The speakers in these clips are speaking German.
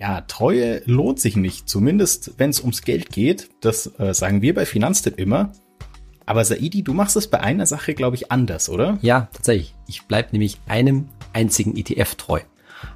ja, Treue lohnt sich nicht, zumindest wenn es ums Geld geht. Das äh, sagen wir bei Finanztipp immer. Aber Saidi, du machst es bei einer Sache, glaube ich, anders, oder? Ja, tatsächlich. Ich bleib nämlich einem einzigen ETF treu.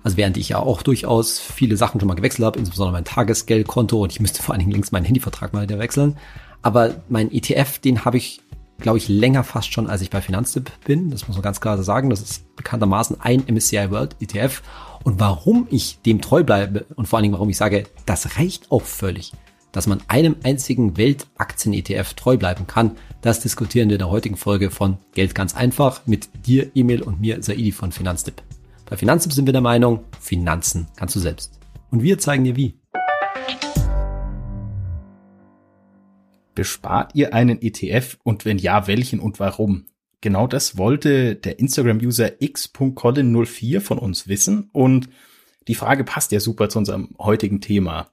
Also während ich ja auch durchaus viele Sachen schon mal gewechselt habe, insbesondere mein Tagesgeldkonto und ich müsste vor allen Dingen links meinen Handyvertrag mal wieder wechseln. Aber mein ETF, den habe ich, glaube ich, länger fast schon, als ich bei Finanztipp bin. Das muss man ganz klar sagen. Das ist bekanntermaßen ein MSCI World ETF. Und warum ich dem treu bleibe und vor allen Dingen, warum ich sage, das reicht auch völlig, dass man einem einzigen Weltaktien-ETF treu bleiben kann, das diskutieren wir in der heutigen Folge von Geld ganz einfach mit dir, Emil und mir, Saidi von Finanztipp. Bei Finanztipp sind wir der Meinung, Finanzen kannst du selbst. Und wir zeigen dir wie. Bespart ihr einen ETF und wenn ja, welchen und warum? Genau das wollte der Instagram-User x.colin04 von uns wissen und die Frage passt ja super zu unserem heutigen Thema.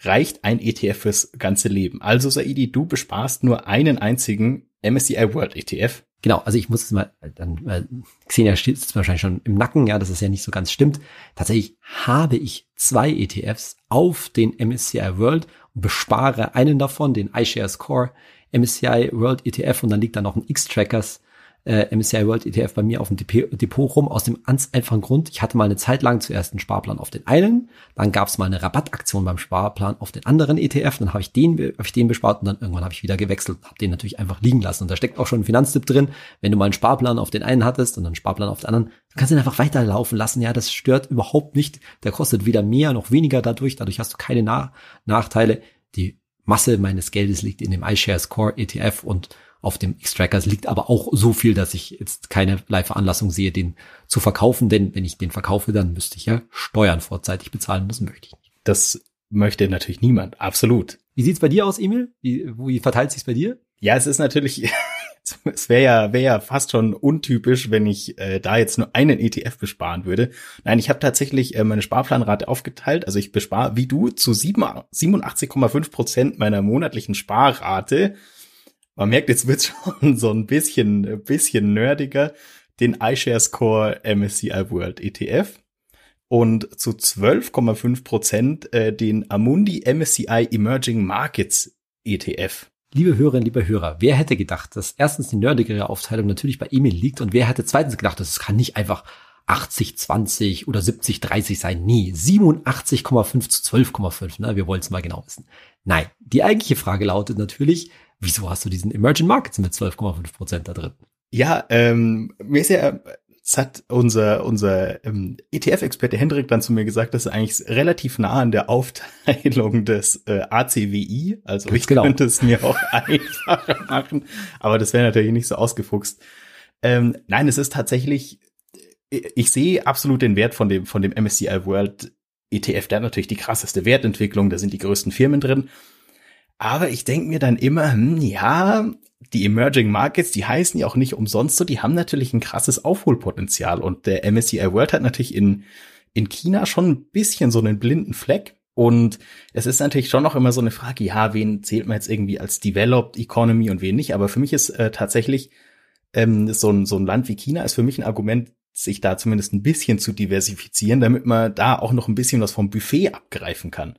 Reicht ein ETF fürs ganze Leben? Also Saidi, du besparst nur einen einzigen MSCI World ETF. Genau, also ich muss es mal, dann, weil Xenia es wahrscheinlich schon im Nacken, ja, dass es ja nicht so ganz stimmt. Tatsächlich habe ich zwei ETFs auf den MSCI World und bespare einen davon, den iShares Core MSCI World ETF und dann liegt da noch ein X-Trackers äh, MSCI World ETF bei mir auf dem Depot rum, aus dem ganz einfachen Grund, ich hatte mal eine Zeit lang zuerst einen Sparplan auf den einen, dann gab es mal eine Rabattaktion beim Sparplan auf den anderen ETF, dann habe ich den, hab ich den bespart und dann irgendwann habe ich wieder gewechselt, habe den natürlich einfach liegen lassen. Und da steckt auch schon ein Finanztipp drin, wenn du mal einen Sparplan auf den einen hattest und einen Sparplan auf den anderen, du kannst ihn einfach weiterlaufen lassen, ja, das stört überhaupt nicht, der kostet weder mehr noch weniger dadurch, dadurch hast du keine Na Nachteile. Die Masse meines Geldes liegt in dem iShares Core ETF und auf dem X-Trackers liegt aber auch so viel, dass ich jetzt keine Veranlassung sehe, den zu verkaufen, denn wenn ich den verkaufe, dann müsste ich ja Steuern vorzeitig bezahlen, das möchte ich nicht. Das möchte natürlich niemand, absolut. Wie sieht's bei dir aus, Emil? Wie, wie verteilt sich's bei dir? Ja, es ist natürlich, es wäre ja, wäre ja fast schon untypisch, wenn ich äh, da jetzt nur einen ETF besparen würde. Nein, ich habe tatsächlich äh, meine Sparplanrate aufgeteilt. Also ich bespare wie du zu 87,5 Prozent meiner monatlichen Sparrate man merkt, jetzt wird schon so ein bisschen, ein bisschen nerdiger, den iShares Core MSCI World ETF und zu 12,5 Prozent äh, den Amundi MSCI Emerging Markets ETF. Liebe Hörerinnen, liebe Hörer, wer hätte gedacht, dass erstens die nerdigere Aufteilung natürlich bei Emil liegt und wer hätte zweitens gedacht, das kann nicht einfach 80, 20 oder 70, 30 sein. Nie. 87,5 zu 12,5. Ne? Wir wollen es mal genau wissen. Nein, die eigentliche Frage lautet natürlich, wieso hast du diesen Emerging Markets mit 12,5 Prozent da drin? Ja, ähm, mir ist ja, es hat unser, unser ähm, ETF-Experte Hendrik dann zu mir gesagt, dass er eigentlich relativ nah an der Aufteilung des äh, ACWI, also Ganz ich genau. könnte es mir auch einfacher machen, aber das wäre natürlich nicht so ausgefuchst. Ähm, nein, es ist tatsächlich, ich sehe absolut den Wert von dem, von dem MSCI World ETF, der hat natürlich die krasseste Wertentwicklung, da sind die größten Firmen drin. Aber ich denke mir dann immer, hm, ja, die Emerging Markets, die heißen ja auch nicht umsonst so, die haben natürlich ein krasses Aufholpotenzial. Und der MSCI World hat natürlich in, in China schon ein bisschen so einen blinden Fleck. Und es ist natürlich schon noch immer so eine Frage, ja, wen zählt man jetzt irgendwie als Developed Economy und wen nicht. Aber für mich ist äh, tatsächlich ähm, so, ein, so ein Land wie China ist für mich ein Argument, sich da zumindest ein bisschen zu diversifizieren, damit man da auch noch ein bisschen was vom Buffet abgreifen kann.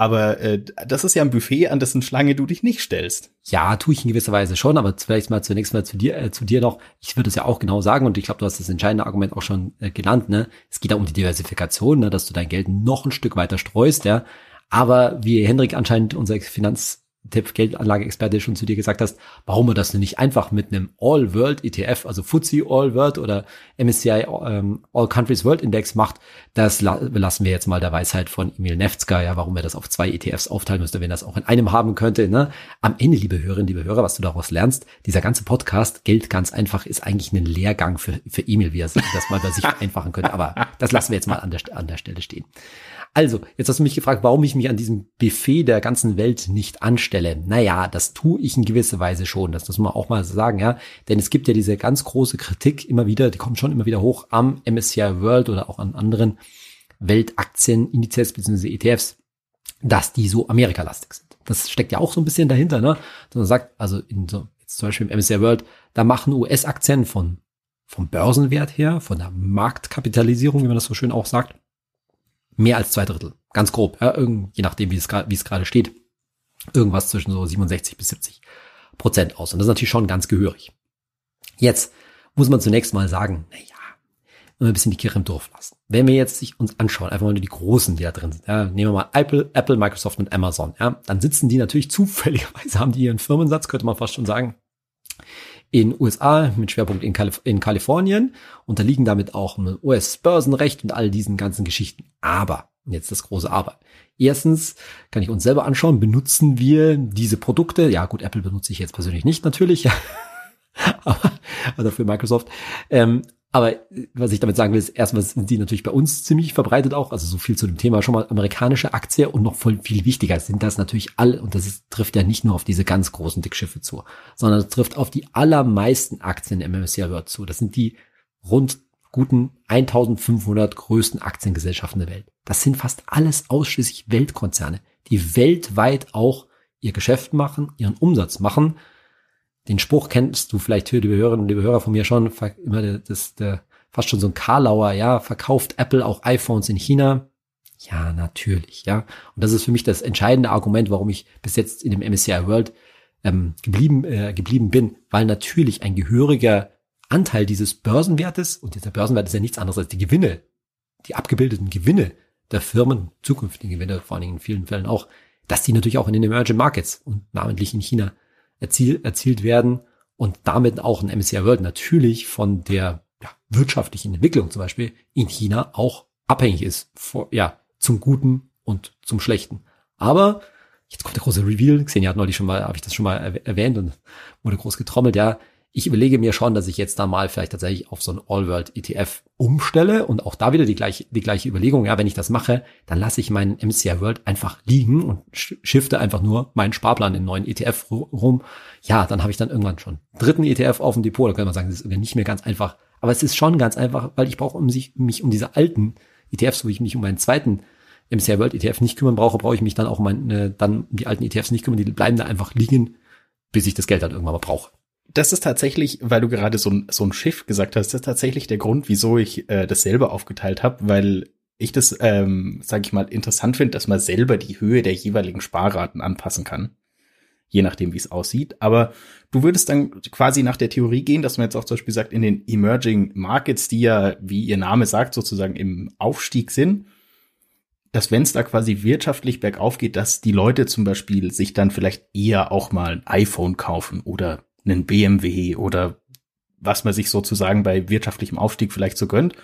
Aber äh, das ist ja ein Buffet, an dessen Schlange du dich nicht stellst. Ja, tue ich in gewisser Weise schon, aber vielleicht mal zunächst mal zu dir, äh, zu dir noch. Ich würde es ja auch genau sagen und ich glaube, du hast das entscheidende Argument auch schon äh, genannt. Ne? Es geht da um die Diversifikation, ne? dass du dein Geld noch ein Stück weiter streust. Ja, aber wie Hendrik anscheinend unser Finanz Tipp Geldanlage-Experte schon zu dir gesagt hast, warum wir das nicht einfach mit einem All-World ETF, also FTSE All-World oder MSCI ähm, All Countries World Index macht, das la lassen wir jetzt mal der Weisheit von Emil Nefzger, ja, warum er das auf zwei ETFs aufteilen müsste, wenn das auch in einem haben könnte. Ne? Am Ende, liebe Hörerinnen, liebe Hörer, was du daraus lernst, dieser ganze Podcast, Geld ganz einfach, ist eigentlich ein Lehrgang für, für Emil, wie er das mal bei sich vereinfachen könnte. Aber das lassen wir jetzt mal an der, an der Stelle stehen. Also, jetzt hast du mich gefragt, warum ich mich an diesem Buffet der ganzen Welt nicht anstelle. Naja, das tue ich in gewisser Weise schon. Das muss man auch mal sagen, ja. Denn es gibt ja diese ganz große Kritik immer wieder, die kommt schon immer wieder hoch am MSCI World oder auch an anderen Weltaktien-Indizes bzw. ETFs, dass die so amerikalastig sind. Das steckt ja auch so ein bisschen dahinter, ne? Dass man sagt, also in so, jetzt zum Beispiel im MSCI World, da machen US-Aktien von, vom Börsenwert her, von der Marktkapitalisierung, wie man das so schön auch sagt, mehr als zwei Drittel Ganz grob, ja, irgend, je nachdem, wie es wie es gerade steht. Irgendwas zwischen so 67 bis 70 Prozent aus. Und das ist natürlich schon ganz gehörig. Jetzt muss man zunächst mal sagen, naja, ein bisschen die Kirche im Dorf lassen. Wenn wir jetzt sich uns anschauen, einfach mal nur die Großen, die da drin sind, ja, nehmen wir mal Apple, Apple, Microsoft und Amazon, ja, dann sitzen die natürlich zufälligerweise, haben die ihren Firmensatz, könnte man fast schon sagen, in USA mit Schwerpunkt in, Kalif in Kalifornien, unterliegen damit auch US-Börsenrecht und all diesen ganzen Geschichten. Aber, jetzt das große Aber. Erstens kann ich uns selber anschauen, benutzen wir diese Produkte, ja gut, Apple benutze ich jetzt persönlich nicht natürlich, aber also für Microsoft. Ähm, aber was ich damit sagen will, ist erstmal sind die natürlich bei uns ziemlich verbreitet auch. Also so viel zu dem Thema schon mal amerikanische Aktie und noch voll viel wichtiger sind das natürlich alle, und das ist, trifft ja nicht nur auf diese ganz großen Dickschiffe zu, sondern es trifft auf die allermeisten Aktien im MSCI World zu. Das sind die rund guten 1500 größten Aktiengesellschaften der Welt. Das sind fast alles ausschließlich Weltkonzerne, die weltweit auch ihr Geschäft machen, ihren Umsatz machen den Spruch kennst du vielleicht, liebe Hörerinnen und liebe Hörer von mir schon, immer das, der, fast schon so ein Karlauer, ja, verkauft Apple auch iPhones in China? Ja, natürlich, ja. Und das ist für mich das entscheidende Argument, warum ich bis jetzt in dem MSCI World ähm, geblieben, äh, geblieben bin, weil natürlich ein gehöriger Anteil dieses Börsenwertes, und dieser Börsenwert ist ja nichts anderes als die Gewinne, die abgebildeten Gewinne der Firmen, zukünftigen Gewinne, vor allen Dingen in vielen Fällen auch, dass die natürlich auch in den Emerging Markets und namentlich in China erziel, erzielt werden und damit auch ein MSCI World natürlich von der ja, wirtschaftlichen Entwicklung zum Beispiel in China auch abhängig ist, vor, ja, zum Guten und zum Schlechten. Aber jetzt kommt der große Reveal. Xenia hat neulich schon mal, habe ich das schon mal erwähnt und wurde groß getrommelt. Ja, ich überlege mir schon, dass ich jetzt da mal vielleicht tatsächlich auf so ein All-World ETF umstelle und auch da wieder die gleiche, die gleiche Überlegung. Ja, wenn ich das mache, dann lasse ich meinen MCI World einfach liegen und shifte einfach nur meinen Sparplan in neuen ETF rum. Ja, dann habe ich dann irgendwann schon dritten ETF auf dem Depot. Da könnte man sagen, das ist nicht mehr ganz einfach. Aber es ist schon ganz einfach, weil ich brauche um sich, mich um diese alten ETFs, wo ich mich um meinen zweiten MCI World ETF nicht kümmern brauche, brauche ich mich dann auch um meine, dann die alten ETFs nicht kümmern. Die bleiben da einfach liegen, bis ich das Geld dann irgendwann mal brauche das ist tatsächlich, weil du gerade so ein, so ein Schiff gesagt hast, das ist tatsächlich der Grund, wieso ich äh, das selber aufgeteilt habe, weil ich das, ähm, sage ich mal, interessant finde, dass man selber die Höhe der jeweiligen Sparraten anpassen kann. Je nachdem, wie es aussieht. Aber du würdest dann quasi nach der Theorie gehen, dass man jetzt auch zum Beispiel sagt, in den Emerging Markets, die ja, wie ihr Name sagt, sozusagen im Aufstieg sind, dass wenn es da quasi wirtschaftlich bergauf geht, dass die Leute zum Beispiel sich dann vielleicht eher auch mal ein iPhone kaufen oder einen BMW oder was man sich sozusagen bei wirtschaftlichem Aufstieg vielleicht so gönnt.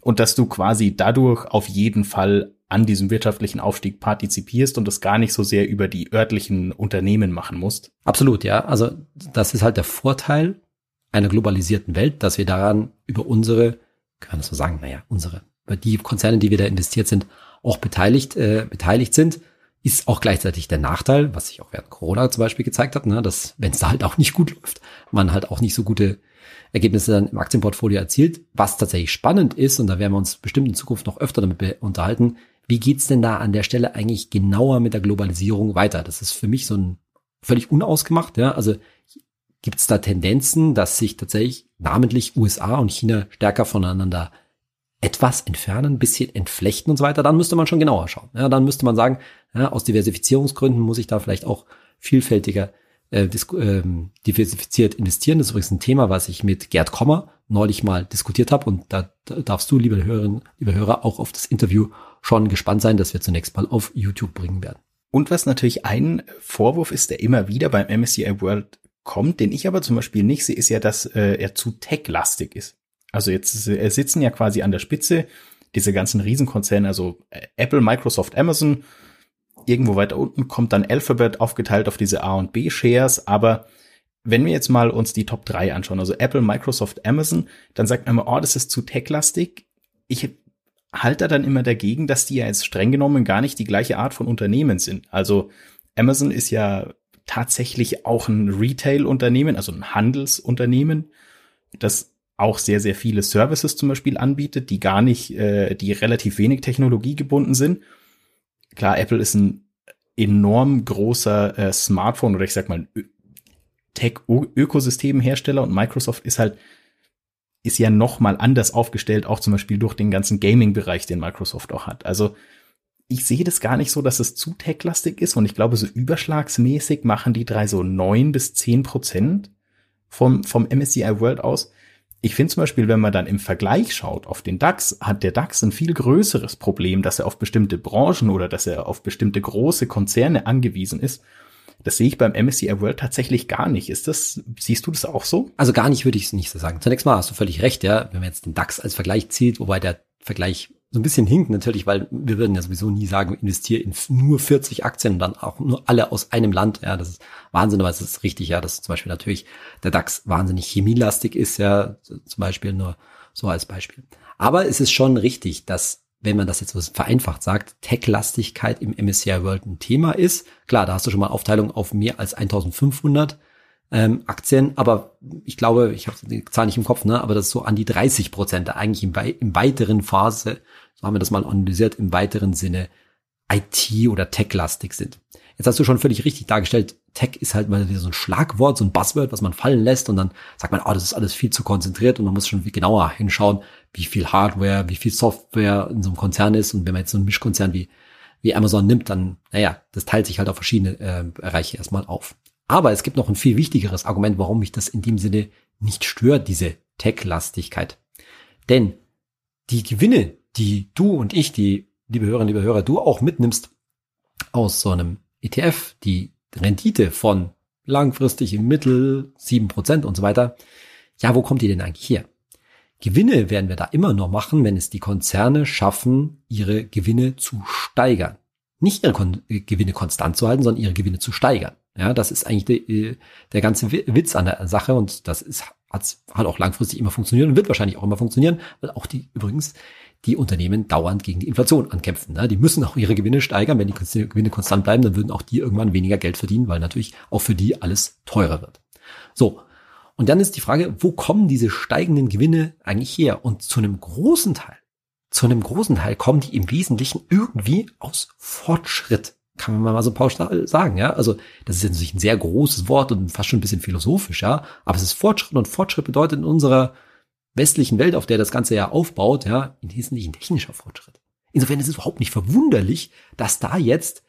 Und dass du quasi dadurch auf jeden Fall an diesem wirtschaftlichen Aufstieg partizipierst und das gar nicht so sehr über die örtlichen Unternehmen machen musst. Absolut, ja. Also das ist halt der Vorteil einer globalisierten Welt, dass wir daran über unsere, kann man das so sagen, naja, unsere, über die Konzerne, die wir da investiert sind, auch beteiligt, äh, beteiligt sind ist auch gleichzeitig der Nachteil, was sich auch während Corona zum Beispiel gezeigt hat, ne, dass wenn es da halt auch nicht gut läuft, man halt auch nicht so gute Ergebnisse dann im Aktienportfolio erzielt. Was tatsächlich spannend ist, und da werden wir uns bestimmt in Zukunft noch öfter damit unterhalten, wie geht's denn da an der Stelle eigentlich genauer mit der Globalisierung weiter? Das ist für mich so ein völlig unausgemacht. Ja? Also gibt's da Tendenzen, dass sich tatsächlich namentlich USA und China stärker voneinander etwas entfernen, bisschen entflechten und so weiter, dann müsste man schon genauer schauen. Ja, dann müsste man sagen, ja, aus Diversifizierungsgründen muss ich da vielleicht auch vielfältiger äh, ähm, diversifiziert investieren. Das ist übrigens ein Thema, was ich mit Gerd Kommer neulich mal diskutiert habe und da, da darfst du, liebe Hörerinnen, liebe Hörer, auch auf das Interview schon gespannt sein, dass wir zunächst mal auf YouTube bringen werden. Und was natürlich ein Vorwurf ist, der immer wieder beim MSCI World kommt, den ich aber zum Beispiel nicht sehe, ist ja, dass äh, er zu tech-lastig ist. Also jetzt äh, sitzen ja quasi an der Spitze diese ganzen Riesenkonzerne, also äh, Apple, Microsoft, Amazon. Irgendwo weiter unten kommt dann Alphabet aufgeteilt auf diese A und B Shares, aber wenn wir jetzt mal uns die Top 3 anschauen, also Apple, Microsoft, Amazon, dann sagt man immer, oh, das ist zu techlastig. Ich halte dann immer dagegen, dass die ja jetzt streng genommen gar nicht die gleiche Art von Unternehmen sind. Also Amazon ist ja tatsächlich auch ein Retail-Unternehmen, also ein Handelsunternehmen, das auch sehr, sehr viele Services zum Beispiel anbietet, die gar nicht, äh, die relativ wenig technologiegebunden sind. Klar, Apple ist ein enorm großer äh, Smartphone oder ich sag mal Tech-Ökosystemhersteller und Microsoft ist halt ist ja noch mal anders aufgestellt, auch zum Beispiel durch den ganzen Gaming-Bereich, den Microsoft auch hat. Also ich sehe das gar nicht so, dass es zu tech-lastig ist und ich glaube, so überschlagsmäßig machen die drei so neun bis zehn Prozent vom, vom MSCI World aus. Ich finde zum Beispiel, wenn man dann im Vergleich schaut auf den DAX, hat der DAX ein viel größeres Problem, dass er auf bestimmte Branchen oder dass er auf bestimmte große Konzerne angewiesen ist. Das sehe ich beim MSCI World tatsächlich gar nicht. Ist das, siehst du das auch so? Also gar nicht würde ich es nicht so sagen. Zunächst mal hast du völlig recht, ja. Wenn man jetzt den DAX als Vergleich zieht, wobei der Vergleich so ein bisschen hinkt natürlich, weil wir würden ja sowieso nie sagen, investiere in nur 40 Aktien und dann auch nur alle aus einem Land. Ja, das ist Wahnsinn, aber es ist richtig, ja, dass zum Beispiel natürlich der DAX wahnsinnig chemielastig ist, ja, zum Beispiel nur so als Beispiel. Aber es ist schon richtig, dass wenn man das jetzt so vereinfacht sagt, Tech-Lastigkeit im MSCI World ein Thema ist. Klar, da hast du schon mal Aufteilung auf mehr als 1500 ähm, Aktien, aber ich glaube, ich habe die Zahl nicht im Kopf, ne, aber das ist so an die 30 Prozent eigentlich im, im weiteren Phase, so haben wir das mal analysiert, im weiteren Sinne IT- oder Tech-lastig sind. Jetzt hast du schon völlig richtig dargestellt, Tech ist halt mal wieder so ein Schlagwort, so ein Buzzword, was man fallen lässt und dann sagt man, oh, das ist alles viel zu konzentriert und man muss schon genauer hinschauen, wie viel Hardware, wie viel Software in so einem Konzern ist und wenn man jetzt so einen Mischkonzern wie, wie Amazon nimmt, dann, naja, das teilt sich halt auf verschiedene äh, Bereiche erstmal auf. Aber es gibt noch ein viel wichtigeres Argument, warum mich das in dem Sinne nicht stört, diese Tech-Lastigkeit. Denn die Gewinne, die du und ich, die liebe Hörerinnen, liebe Hörer, du auch mitnimmst aus so einem ETF, die Rendite von langfristig im Mittel sieben Prozent und so weiter. Ja, wo kommt die denn eigentlich her? Gewinne werden wir da immer nur machen, wenn es die Konzerne schaffen, ihre Gewinne zu steigern. Nicht ihre Kon Gewinne konstant zu halten, sondern ihre Gewinne zu steigern. Ja, das ist eigentlich de, äh, der ganze Witz an der Sache und das ist, hat, hat auch langfristig immer funktioniert und wird wahrscheinlich auch immer funktionieren, weil auch die übrigens die Unternehmen dauernd gegen die Inflation ankämpfen. Ne? Die müssen auch ihre Gewinne steigern. Wenn die Gewinne konstant bleiben, dann würden auch die irgendwann weniger Geld verdienen, weil natürlich auch für die alles teurer wird. So. Und dann ist die Frage, wo kommen diese steigenden Gewinne eigentlich her? Und zu einem großen Teil, zu einem großen Teil kommen die im Wesentlichen irgendwie aus Fortschritt kann man mal so pauschal sagen, ja. Also das ist jetzt natürlich ein sehr großes Wort und fast schon ein bisschen philosophisch, ja. Aber es ist Fortschritt und Fortschritt bedeutet in unserer westlichen Welt, auf der das Ganze ja aufbaut, ja, im Wesentlichen technischer Fortschritt. Insofern ist es überhaupt nicht verwunderlich, dass da jetzt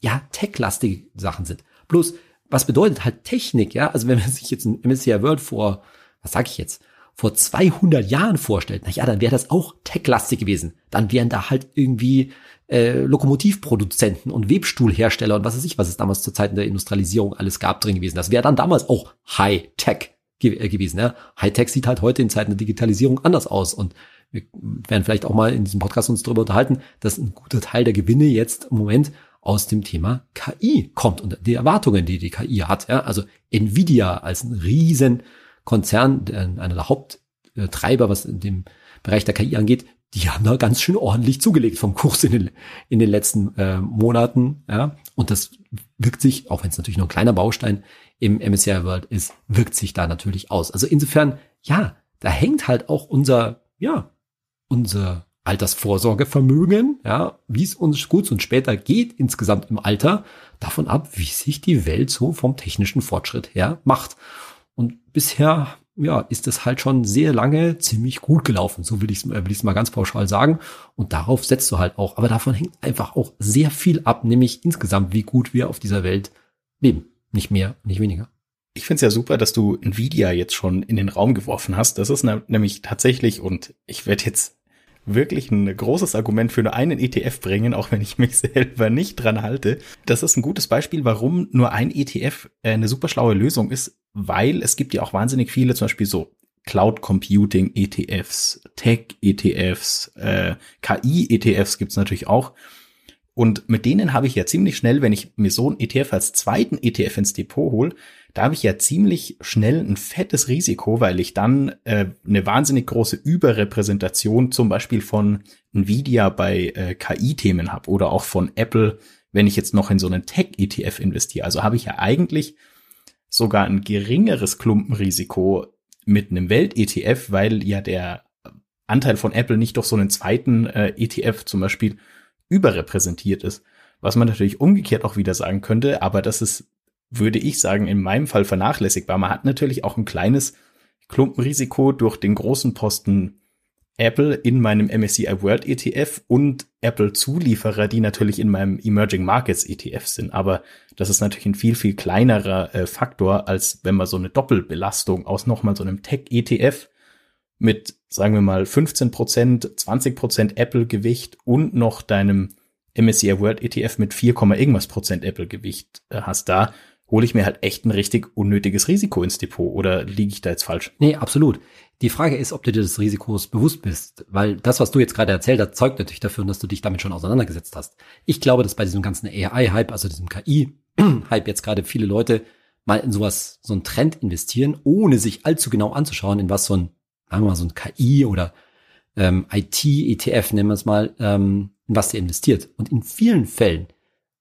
ja techlastige Sachen sind. Bloß, was bedeutet halt Technik, ja? Also wenn man sich jetzt ein MSCI World vor, was sag ich jetzt, vor 200 Jahren vorstellt, na ja, dann wäre das auch techlastig gewesen. Dann wären da halt irgendwie äh, Lokomotivproduzenten und Webstuhlhersteller und was weiß ich, was es damals zur Zeit der Industrialisierung alles gab drin gewesen. Das wäre dann damals auch High-Tech ge äh, gewesen. Ja? High-Tech sieht halt heute in Zeiten der Digitalisierung anders aus und wir werden vielleicht auch mal in diesem Podcast uns darüber unterhalten, dass ein guter Teil der Gewinne jetzt im Moment aus dem Thema KI kommt und die Erwartungen, die die KI hat. Ja? Also Nvidia als ein Riesenkonzern, einer der Haupttreiber, was in dem Bereich der KI angeht, die haben da ganz schön ordentlich zugelegt vom Kurs in den, in den letzten äh, Monaten. Ja? Und das wirkt sich, auch wenn es natürlich nur ein kleiner Baustein im MSCI World ist, wirkt sich da natürlich aus. Also insofern, ja, da hängt halt auch unser, ja, unser Altersvorsorgevermögen, ja, wie es uns gut und später geht insgesamt im Alter, davon ab, wie sich die Welt so vom technischen Fortschritt her macht. Und bisher ja, ist es halt schon sehr lange ziemlich gut gelaufen. So will ich es äh, mal ganz pauschal sagen. Und darauf setzt du halt auch. Aber davon hängt einfach auch sehr viel ab, nämlich insgesamt, wie gut wir auf dieser Welt leben. Nicht mehr, nicht weniger. Ich finde es ja super, dass du Nvidia jetzt schon in den Raum geworfen hast. Das ist nämlich tatsächlich, und ich werde jetzt wirklich ein großes Argument für nur einen ETF bringen, auch wenn ich mich selber nicht dran halte. Das ist ein gutes Beispiel, warum nur ein ETF äh, eine super schlaue Lösung ist, weil es gibt ja auch wahnsinnig viele, zum Beispiel so Cloud Computing ETFs, Tech ETFs, äh, KI ETFs gibt's natürlich auch. Und mit denen habe ich ja ziemlich schnell, wenn ich mir so einen ETF als zweiten ETF ins Depot hole, da habe ich ja ziemlich schnell ein fettes Risiko, weil ich dann äh, eine wahnsinnig große Überrepräsentation zum Beispiel von Nvidia bei äh, KI-Themen habe oder auch von Apple, wenn ich jetzt noch in so einen Tech-ETF investiere. Also habe ich ja eigentlich sogar ein geringeres Klumpenrisiko mit einem Welt-ETF, weil ja der Anteil von Apple nicht durch so einen zweiten äh, ETF zum Beispiel überrepräsentiert ist. Was man natürlich umgekehrt auch wieder sagen könnte, aber das ist, würde ich sagen, in meinem Fall vernachlässigbar. Man hat natürlich auch ein kleines Klumpenrisiko durch den großen Posten Apple in meinem MSCI World ETF und Apple Zulieferer, die natürlich in meinem Emerging Markets ETF sind. Aber das ist natürlich ein viel, viel kleinerer äh, Faktor, als wenn man so eine Doppelbelastung aus nochmal so einem Tech ETF mit, sagen wir mal, 15 Prozent, 20 Prozent Apple Gewicht und noch deinem MSCI World ETF mit 4, irgendwas Prozent Apple Gewicht äh, hast da, hole ich mir halt echt ein richtig unnötiges Risiko ins Depot oder liege ich da jetzt falsch? Nee, absolut. Die Frage ist, ob du dir des Risikos bewusst bist, weil das, was du jetzt gerade erzählt hast, zeugt natürlich dafür, dass du dich damit schon auseinandergesetzt hast. Ich glaube, dass bei diesem ganzen AI-Hype, also diesem KI-Hype jetzt gerade viele Leute mal in sowas, so einen Trend investieren, ohne sich allzu genau anzuschauen, in was so ein, sagen wir mal, so ein KI oder ähm, IT-ETF, nennen wir es mal, ähm, in was der investiert. Und in vielen Fällen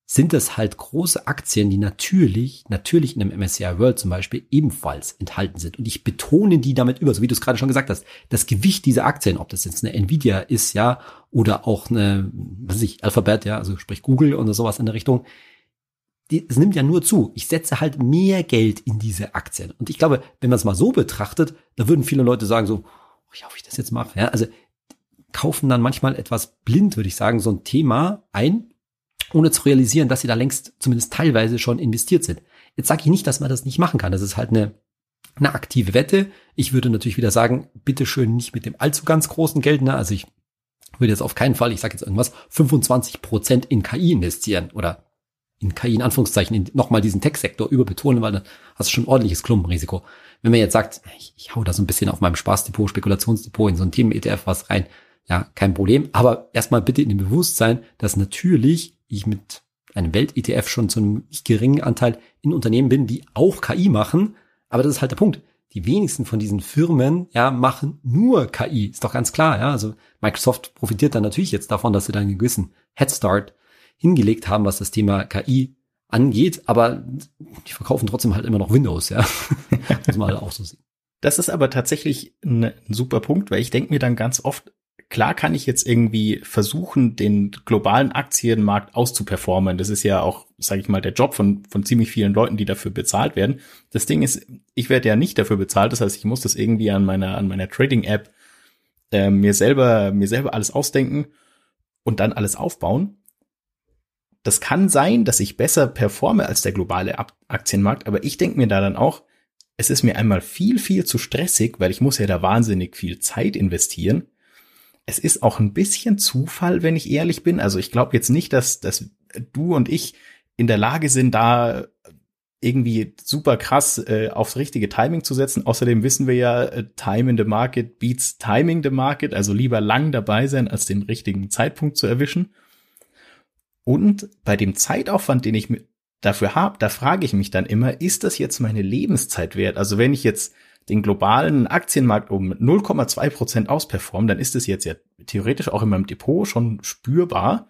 sind es halt große Aktien, die natürlich, natürlich in einem MSCI World zum Beispiel ebenfalls enthalten sind. Und ich betone die damit über, so wie du es gerade schon gesagt hast, das Gewicht dieser Aktien, ob das jetzt eine Nvidia ist, ja, oder auch eine, was weiß ich, Alphabet, ja, also sprich Google oder sowas in der Richtung, es nimmt ja nur zu. Ich setze halt mehr Geld in diese Aktien. Und ich glaube, wenn man es mal so betrachtet, da würden viele Leute sagen so, oh, ja, ob ich das jetzt mache, ja, also kaufen dann manchmal etwas blind, würde ich sagen, so ein Thema ein, ohne zu realisieren, dass sie da längst zumindest teilweise schon investiert sind. Jetzt sage ich nicht, dass man das nicht machen kann. Das ist halt eine, eine aktive Wette. Ich würde natürlich wieder sagen, bitteschön nicht mit dem allzu ganz großen Geld. Ne? Also ich würde jetzt auf keinen Fall, ich sage jetzt irgendwas, 25 Prozent in KI investieren oder in KI in Anführungszeichen in nochmal diesen Tech-Sektor überbetonen, weil dann hast du schon ordentliches Klumpenrisiko. Wenn man jetzt sagt, ich, ich hau da so ein bisschen auf meinem Spaßdepot, Spekulationsdepot in so ein Themen-ETF was rein, ja, kein Problem. Aber erstmal bitte in dem Bewusstsein, dass natürlich ich mit einem Welt-ETF schon zu einem geringen Anteil in Unternehmen bin, die auch KI machen. Aber das ist halt der Punkt. Die wenigsten von diesen Firmen, ja, machen nur KI. Ist doch ganz klar, ja. Also Microsoft profitiert dann natürlich jetzt davon, dass sie da einen gewissen Headstart hingelegt haben, was das Thema KI angeht. Aber die verkaufen trotzdem halt immer noch Windows, ja. Muss man halt auch so sehen. Das ist aber tatsächlich ein, super Punkt, weil ich denke mir dann ganz oft, klar kann ich jetzt irgendwie versuchen, den globalen Aktienmarkt auszuperformen. Das ist ja auch, sage ich mal, der Job von, von ziemlich vielen Leuten, die dafür bezahlt werden. Das Ding ist, ich werde ja nicht dafür bezahlt. Das heißt, ich muss das irgendwie an meiner, an meiner Trading-App äh, mir selber, mir selber alles ausdenken und dann alles aufbauen. Das kann sein, dass ich besser performe als der globale Aktienmarkt, aber ich denke mir da dann auch, es ist mir einmal viel, viel zu stressig, weil ich muss ja da wahnsinnig viel Zeit investieren es ist auch ein bisschen Zufall, wenn ich ehrlich bin. Also ich glaube jetzt nicht, dass, dass du und ich in der Lage sind, da irgendwie super krass äh, aufs richtige Timing zu setzen. Außerdem wissen wir ja, äh, Time in the Market beats Timing the Market, also lieber lang dabei sein, als den richtigen Zeitpunkt zu erwischen. Und bei dem Zeitaufwand, den ich dafür habe, da frage ich mich dann immer, ist das jetzt meine Lebenszeit wert? Also wenn ich jetzt den globalen Aktienmarkt um 0,2 Prozent ausperformen, dann ist es jetzt ja theoretisch auch in meinem Depot schon spürbar.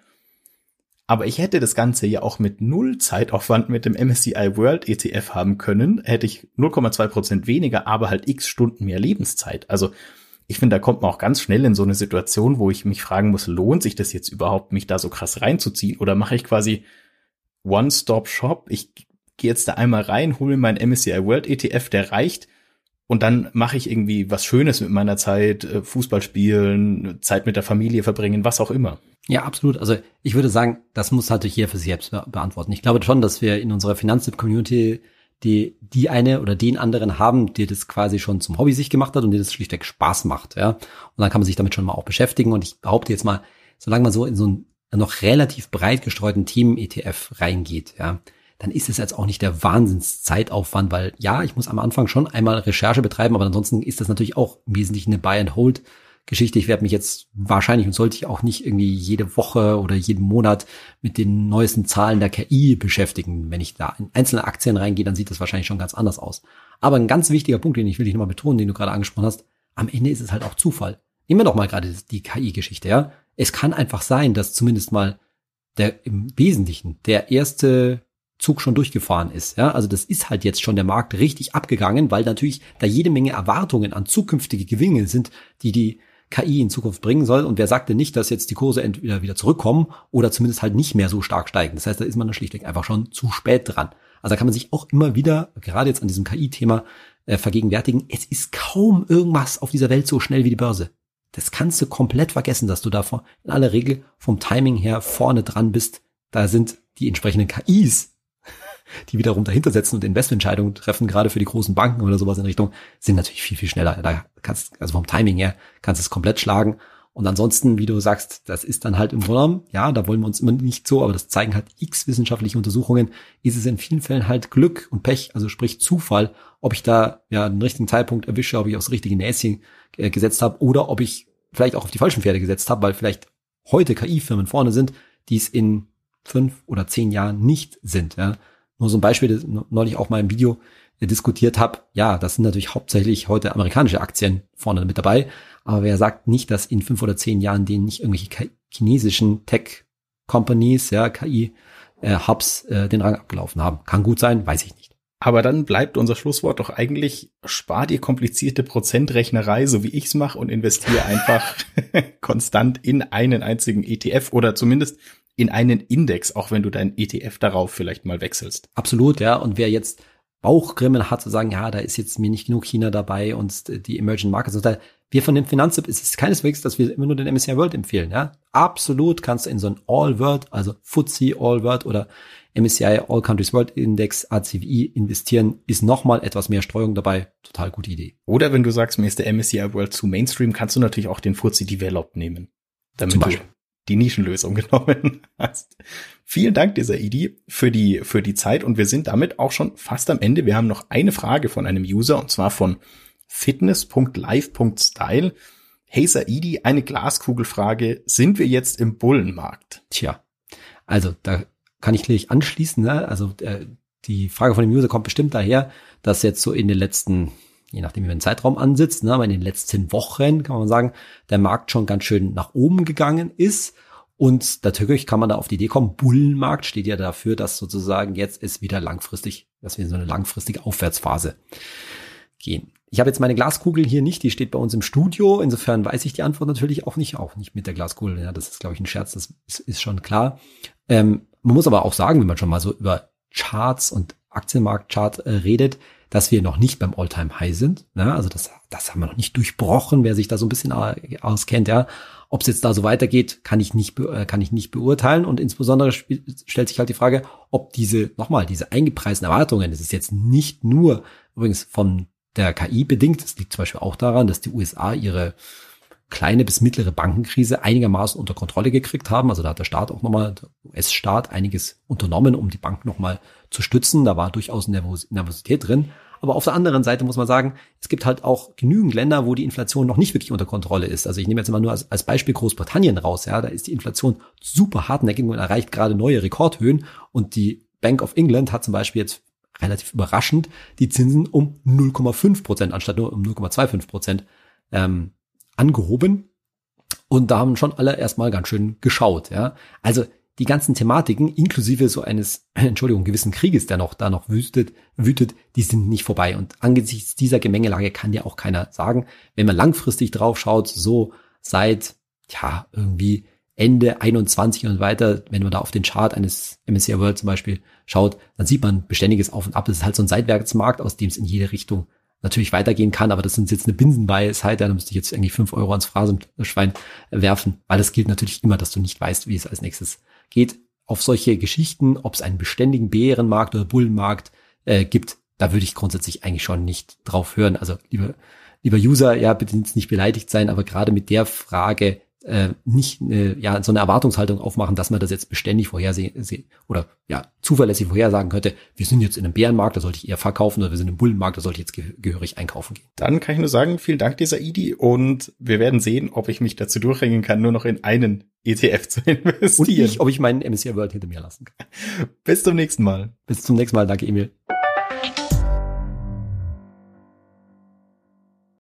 Aber ich hätte das Ganze ja auch mit null Zeitaufwand mit dem MSCI World ETF haben können, hätte ich 0,2 Prozent weniger, aber halt x Stunden mehr Lebenszeit. Also ich finde, da kommt man auch ganz schnell in so eine Situation, wo ich mich fragen muss, lohnt sich das jetzt überhaupt, mich da so krass reinzuziehen? Oder mache ich quasi One-Stop-Shop? Ich gehe jetzt da einmal rein, hole mir meinen MSCI World ETF, der reicht und dann mache ich irgendwie was Schönes mit meiner Zeit, äh, Fußball spielen, Zeit mit der Familie verbringen, was auch immer. Ja, absolut. Also ich würde sagen, das muss halt jeder für sich selbst beantworten. Ich glaube schon, dass wir in unserer Finanztipp-Community die, die eine oder den anderen haben, der das quasi schon zum Hobby sich gemacht hat und der das schlichtweg Spaß macht, ja. Und dann kann man sich damit schon mal auch beschäftigen. Und ich behaupte jetzt mal, solange man so in so einen noch relativ breit gestreuten Themen-ETF reingeht, ja, dann ist es jetzt auch nicht der Wahnsinnszeitaufwand, weil ja, ich muss am Anfang schon einmal Recherche betreiben, aber ansonsten ist das natürlich auch im Wesentlichen eine Buy-and-Hold. Geschichte. Ich werde mich jetzt wahrscheinlich und sollte ich auch nicht irgendwie jede Woche oder jeden Monat mit den neuesten Zahlen der KI beschäftigen. Wenn ich da in einzelne Aktien reingehe, dann sieht das wahrscheinlich schon ganz anders aus. Aber ein ganz wichtiger Punkt, den ich will dich nochmal betonen, den du gerade angesprochen hast, am Ende ist es halt auch Zufall. Nehmen wir doch mal gerade die KI-Geschichte, ja. Es kann einfach sein, dass zumindest mal der im Wesentlichen der erste Zug schon durchgefahren ist. Ja, also das ist halt jetzt schon der Markt richtig abgegangen, weil natürlich da jede Menge Erwartungen an zukünftige Gewinne sind, die die KI in Zukunft bringen soll. Und wer sagte nicht, dass jetzt die Kurse entweder wieder zurückkommen oder zumindest halt nicht mehr so stark steigen. Das heißt, da ist man dann schlichtweg einfach schon zu spät dran. Also da kann man sich auch immer wieder, gerade jetzt an diesem KI-Thema, äh, vergegenwärtigen, es ist kaum irgendwas auf dieser Welt so schnell wie die Börse. das kannst du komplett vergessen, dass du davor in aller Regel vom Timing her vorne dran bist. Da sind die entsprechenden KIs, die wiederum dahinter setzen und Investmententscheidungen treffen, gerade für die großen Banken oder sowas in Richtung, sind natürlich viel, viel schneller. Da kannst, also vom Timing her, kannst du es komplett schlagen. Und ansonsten, wie du sagst, das ist dann halt im Grunde, ja, da wollen wir uns immer nicht so, aber das zeigen halt x wissenschaftliche Untersuchungen, ist es in vielen Fällen halt Glück und Pech, also sprich Zufall, ob ich da ja den richtigen Zeitpunkt erwische, ob ich aufs richtige Näschen äh, gesetzt habe oder ob ich vielleicht auch auf die falschen Pferde gesetzt habe, weil vielleicht heute KI-Firmen vorne sind, die es in fünf oder zehn Jahren nicht sind. Ja. Nur so ein Beispiel, das neulich auch mal im Video äh, diskutiert habe. Ja, das sind natürlich hauptsächlich heute amerikanische Aktien vorne mit dabei. Aber wer sagt nicht, dass in fünf oder zehn Jahren denen nicht irgendwelche chinesischen Tech-Companies, ja, KI-Hubs äh, äh, den Rang abgelaufen haben? Kann gut sein, weiß ich nicht. Aber dann bleibt unser Schlusswort doch eigentlich, spar dir komplizierte Prozentrechnerei, so wie ich's mache, und investiere einfach konstant in einen einzigen ETF oder zumindest in einen Index, auch wenn du dein ETF darauf vielleicht mal wechselst. Absolut, ja. Und wer jetzt Bauchgrimmen hat zu sagen, ja, da ist jetzt mir nicht genug China dabei und die Emerging Markets und so, wir von dem Finanztipp ist es keineswegs, dass wir immer nur den MSCI World empfehlen. Ja? Absolut kannst du in so ein All World, also FTSE All World oder MSCI All Countries World Index ACWI investieren, ist nochmal etwas mehr Streuung dabei. Total gute Idee. Oder wenn du sagst, mir ist der MSCI World zu Mainstream, kannst du natürlich auch den FTSE Developed nehmen. Damit Zum Beispiel. Die Nischenlösung genommen hast. Vielen Dank, dieser Idi, für die, für die Zeit und wir sind damit auch schon fast am Ende. Wir haben noch eine Frage von einem User und zwar von fitness.live.style. Hey Saidi, eine Glaskugelfrage. Sind wir jetzt im Bullenmarkt? Tja, also da kann ich gleich anschließen. Ne? Also äh, die Frage von dem User kommt bestimmt daher, dass jetzt so in den letzten, je nachdem wie man den Zeitraum ansitzt, ne, aber in den letzten Wochen kann man sagen, der Markt schon ganz schön nach oben gegangen ist. Und natürlich kann man da auf die Idee kommen, Bullenmarkt steht ja dafür, dass sozusagen jetzt ist wieder langfristig, dass wir in so eine langfristige Aufwärtsphase gehen. Ich habe jetzt meine Glaskugel hier nicht, die steht bei uns im Studio. Insofern weiß ich die Antwort natürlich auch nicht, auch nicht mit der Glaskugel. Ja, das ist, glaube ich, ein Scherz, das ist, ist schon klar. Ähm, man muss aber auch sagen, wenn man schon mal so über Charts und Aktienmarktchart äh, redet, dass wir noch nicht beim Alltime high sind. Ne? Also das, das haben wir noch nicht durchbrochen, wer sich da so ein bisschen auskennt. Ja, ob es jetzt da so weitergeht, kann ich nicht, äh, kann ich nicht beurteilen. Und insbesondere stellt sich halt die Frage, ob diese nochmal diese eingepreisten Erwartungen, das ist jetzt nicht nur übrigens von der KI bedingt. Das liegt zum Beispiel auch daran, dass die USA ihre kleine bis mittlere Bankenkrise einigermaßen unter Kontrolle gekriegt haben. Also da hat der Staat auch nochmal, der US-Staat, einiges unternommen, um die Bank nochmal zu stützen. Da war durchaus Nervosität drin. Aber auf der anderen Seite muss man sagen, es gibt halt auch genügend Länder, wo die Inflation noch nicht wirklich unter Kontrolle ist. Also ich nehme jetzt mal nur als, als Beispiel Großbritannien raus. Ja, da ist die Inflation super hartnäckig und erreicht gerade neue Rekordhöhen. Und die Bank of England hat zum Beispiel jetzt relativ überraschend die Zinsen um 0,5 Prozent anstatt nur um 0,25 Prozent ähm, angehoben. Und da haben schon alle erstmal ganz schön geschaut. Ja, also die ganzen Thematiken, inklusive so eines, Entschuldigung, gewissen Krieges, der noch da noch wütet, wütet, die sind nicht vorbei. Und angesichts dieser Gemengelage kann ja auch keiner sagen, wenn man langfristig drauf schaut, so seit, ja, irgendwie Ende 21 und weiter, wenn man da auf den Chart eines MSCI World zum Beispiel schaut, dann sieht man beständiges Auf und Ab. Das ist halt so ein Seitwärtsmarkt, aus dem es in jede Richtung natürlich weitergehen kann, aber das sind jetzt eine Binsenweisheit, da müsste ich jetzt irgendwie fünf Euro ans Phrasenschwein werfen, weil das gilt natürlich immer, dass du nicht weißt, wie es als nächstes geht. Auf solche Geschichten, ob es einen beständigen Bärenmarkt oder Bullenmarkt äh, gibt, da würde ich grundsätzlich eigentlich schon nicht drauf hören. Also lieber, lieber User, ja, bitte nicht beleidigt sein, aber gerade mit der Frage, äh, nicht äh, ja so eine Erwartungshaltung aufmachen, dass man das jetzt beständig vorhersehen oder ja zuverlässig vorhersagen könnte. Wir sind jetzt in einem Bärenmarkt, da sollte ich eher verkaufen, oder wir sind im Bullenmarkt, da sollte ich jetzt ge gehörig einkaufen gehen. Dann kann ich nur sagen, vielen Dank dieser Idi und wir werden sehen, ob ich mich dazu durchringen kann, nur noch in einen ETF zu investieren. Und ich, ob ich meinen MSCI World hinter mir lassen kann. Bis zum nächsten Mal. Bis zum nächsten Mal. Danke, Emil.